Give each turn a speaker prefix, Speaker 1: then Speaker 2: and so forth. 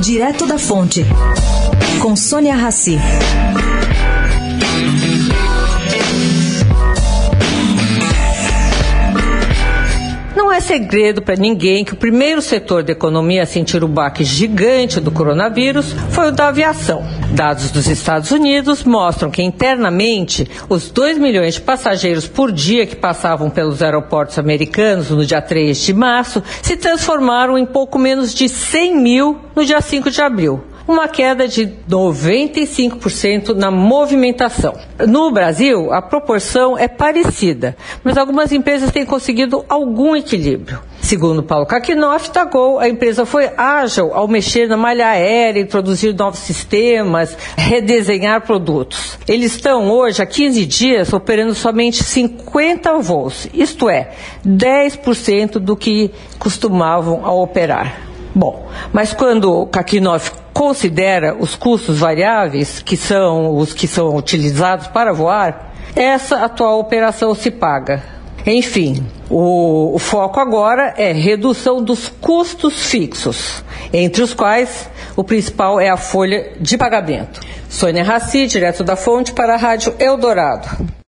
Speaker 1: Direto da Fonte, com Sônia Rassi.
Speaker 2: Não é segredo para ninguém que o primeiro setor da economia a sentir o baque gigante do coronavírus foi o da aviação. Dados dos Estados Unidos mostram que internamente os 2 milhões de passageiros por dia que passavam pelos aeroportos americanos no dia 3 de março se transformaram em pouco menos de 100 mil no dia 5 de abril uma queda de 95% na movimentação. No Brasil, a proporção é parecida, mas algumas empresas têm conseguido algum equilíbrio. Segundo Paulo Kakinoff, a empresa foi ágil ao mexer na malha aérea, introduzir novos sistemas, redesenhar produtos. Eles estão hoje, há 15 dias, operando somente 50 voos, isto é, 10% do que costumavam a operar. Bom, mas quando Kakinoff considera os custos variáveis, que são os que são utilizados para voar, essa atual operação se paga. Enfim, o, o, foco agora é redução dos custos fixos, entre os quais o principal é a folha de pagamento. Sônia Raci, direto da fonte, para a Rádio Eldorado.